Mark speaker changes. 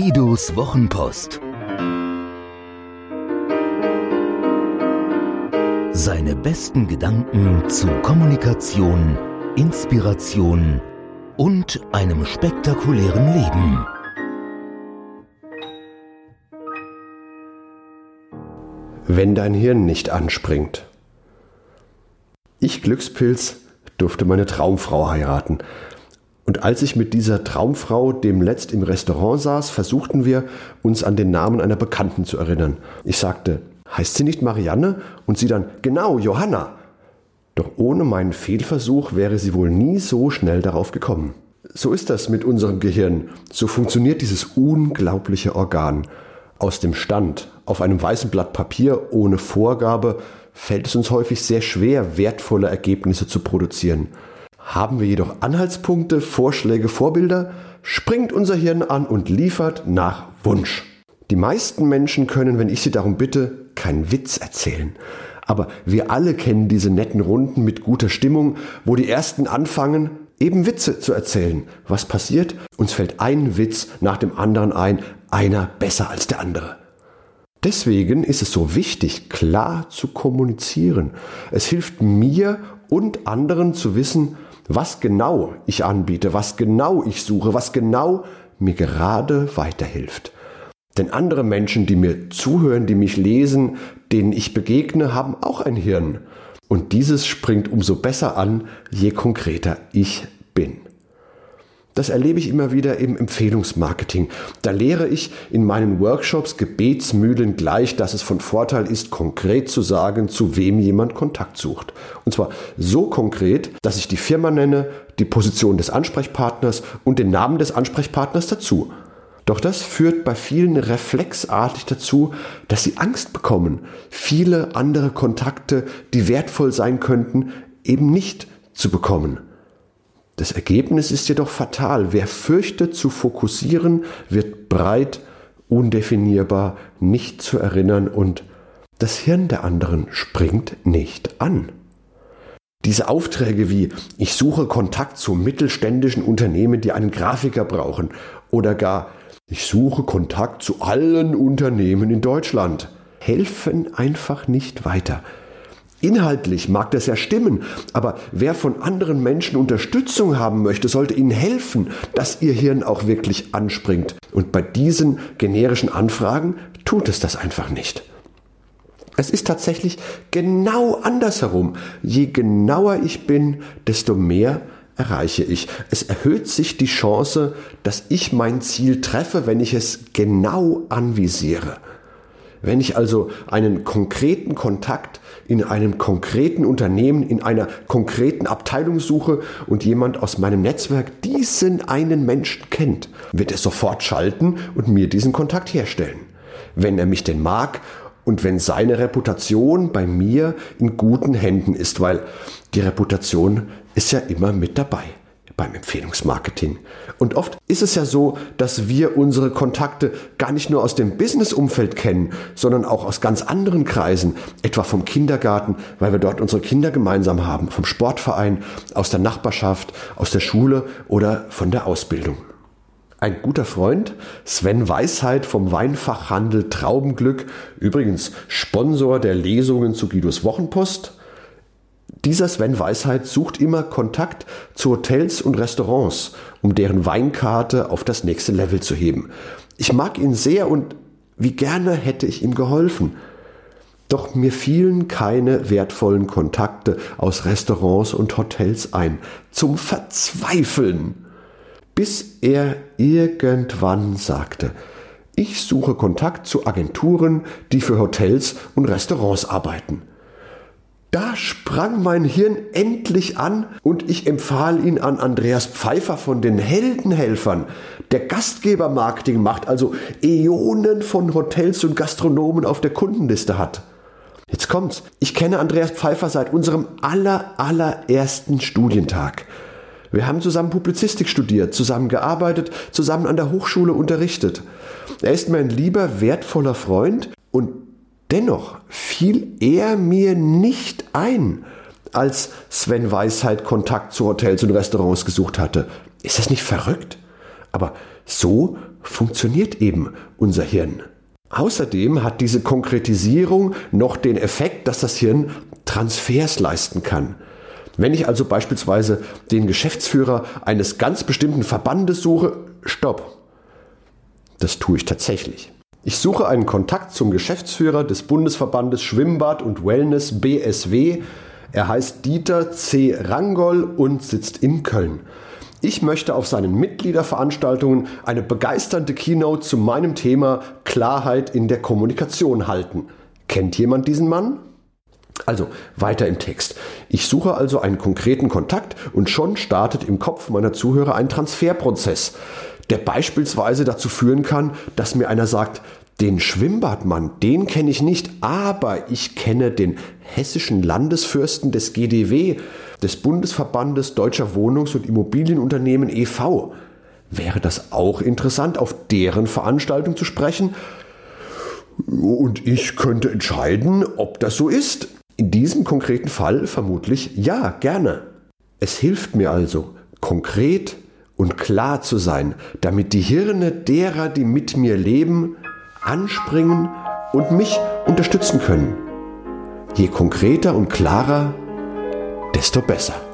Speaker 1: Guidos Wochenpost. Seine besten Gedanken zu Kommunikation, Inspiration und einem spektakulären Leben.
Speaker 2: Wenn dein Hirn nicht anspringt. Ich Glückspilz durfte meine Traumfrau heiraten. Und als ich mit dieser Traumfrau demletzt im Restaurant saß, versuchten wir, uns an den Namen einer Bekannten zu erinnern. Ich sagte, heißt sie nicht Marianne? Und sie dann, genau, Johanna. Doch ohne meinen Fehlversuch wäre sie wohl nie so schnell darauf gekommen. So ist das mit unserem Gehirn. So funktioniert dieses unglaubliche Organ. Aus dem Stand, auf einem weißen Blatt Papier ohne Vorgabe, fällt es uns häufig sehr schwer, wertvolle Ergebnisse zu produzieren. Haben wir jedoch Anhaltspunkte, Vorschläge, Vorbilder, springt unser Hirn an und liefert nach Wunsch. Die meisten Menschen können, wenn ich sie darum bitte, keinen Witz erzählen. Aber wir alle kennen diese netten Runden mit guter Stimmung, wo die ersten anfangen, eben Witze zu erzählen. Was passiert? Uns fällt ein Witz nach dem anderen ein, einer besser als der andere. Deswegen ist es so wichtig, klar zu kommunizieren. Es hilft mir und anderen zu wissen, was genau ich anbiete, was genau ich suche, was genau mir gerade weiterhilft. Denn andere Menschen, die mir zuhören, die mich lesen, denen ich begegne, haben auch ein Hirn. Und dieses springt umso besser an, je konkreter ich bin. Das erlebe ich immer wieder im Empfehlungsmarketing. Da lehre ich in meinen Workshops Gebetsmühlen gleich, dass es von Vorteil ist, konkret zu sagen, zu wem jemand Kontakt sucht. Und zwar so konkret, dass ich die Firma nenne, die Position des Ansprechpartners und den Namen des Ansprechpartners dazu. Doch das führt bei vielen reflexartig dazu, dass sie Angst bekommen, viele andere Kontakte, die wertvoll sein könnten, eben nicht zu bekommen. Das Ergebnis ist jedoch fatal. Wer fürchtet zu fokussieren, wird breit, undefinierbar, nicht zu erinnern und das Hirn der anderen springt nicht an. Diese Aufträge wie ich suche Kontakt zu mittelständischen Unternehmen, die einen Grafiker brauchen oder gar ich suche Kontakt zu allen Unternehmen in Deutschland helfen einfach nicht weiter. Inhaltlich mag das ja stimmen, aber wer von anderen Menschen Unterstützung haben möchte, sollte ihnen helfen, dass ihr Hirn auch wirklich anspringt. Und bei diesen generischen Anfragen tut es das einfach nicht. Es ist tatsächlich genau andersherum. Je genauer ich bin, desto mehr erreiche ich. Es erhöht sich die Chance, dass ich mein Ziel treffe, wenn ich es genau anvisiere. Wenn ich also einen konkreten Kontakt in einem konkreten Unternehmen, in einer konkreten Abteilung suche und jemand aus meinem Netzwerk diesen einen Menschen kennt, wird er sofort schalten und mir diesen Kontakt herstellen. Wenn er mich denn mag und wenn seine Reputation bei mir in guten Händen ist, weil die Reputation ist ja immer mit dabei beim Empfehlungsmarketing. Und oft ist es ja so, dass wir unsere Kontakte gar nicht nur aus dem Businessumfeld kennen, sondern auch aus ganz anderen Kreisen, etwa vom Kindergarten, weil wir dort unsere Kinder gemeinsam haben, vom Sportverein, aus der Nachbarschaft, aus der Schule oder von der Ausbildung. Ein guter Freund, Sven Weisheit vom Weinfachhandel Traubenglück, übrigens Sponsor der Lesungen zu Guidos Wochenpost, dieser Sven Weisheit sucht immer Kontakt zu Hotels und Restaurants, um deren Weinkarte auf das nächste Level zu heben. Ich mag ihn sehr und wie gerne hätte ich ihm geholfen. Doch mir fielen keine wertvollen Kontakte aus Restaurants und Hotels ein. Zum Verzweifeln. Bis er irgendwann sagte, ich suche Kontakt zu Agenturen, die für Hotels und Restaurants arbeiten. Da sprang mein Hirn endlich an und ich empfahl ihn an Andreas Pfeiffer von den Heldenhelfern, der Gastgebermarketing macht, also Äonen von Hotels und Gastronomen auf der Kundenliste hat. Jetzt kommt's. Ich kenne Andreas Pfeiffer seit unserem aller, allerersten Studientag. Wir haben zusammen Publizistik studiert, zusammen gearbeitet, zusammen an der Hochschule unterrichtet. Er ist mein lieber, wertvoller Freund und Dennoch fiel er mir nicht ein, als Sven Weisheit Kontakt zu Hotels und Restaurants gesucht hatte. Ist das nicht verrückt? Aber so funktioniert eben unser Hirn. Außerdem hat diese Konkretisierung noch den Effekt, dass das Hirn Transfers leisten kann. Wenn ich also beispielsweise den Geschäftsführer eines ganz bestimmten Verbandes suche, stopp. Das tue ich tatsächlich. Ich suche einen Kontakt zum Geschäftsführer des Bundesverbandes Schwimmbad und Wellness BSW. Er heißt Dieter C. Rangol und sitzt in Köln. Ich möchte auf seinen Mitgliederveranstaltungen eine begeisternde Keynote zu meinem Thema Klarheit in der Kommunikation halten. Kennt jemand diesen Mann? Also weiter im Text. Ich suche also einen konkreten Kontakt und schon startet im Kopf meiner Zuhörer ein Transferprozess, der beispielsweise dazu führen kann, dass mir einer sagt, den Schwimmbadmann, den kenne ich nicht, aber ich kenne den hessischen Landesfürsten des GDW, des Bundesverbandes Deutscher Wohnungs- und Immobilienunternehmen e.V. Wäre das auch interessant, auf deren Veranstaltung zu sprechen? Und ich könnte entscheiden, ob das so ist. In diesem konkreten Fall vermutlich ja, gerne. Es hilft mir also, konkret und klar zu sein, damit die Hirne derer, die mit mir leben, anspringen und mich unterstützen können. Je konkreter und klarer, desto besser.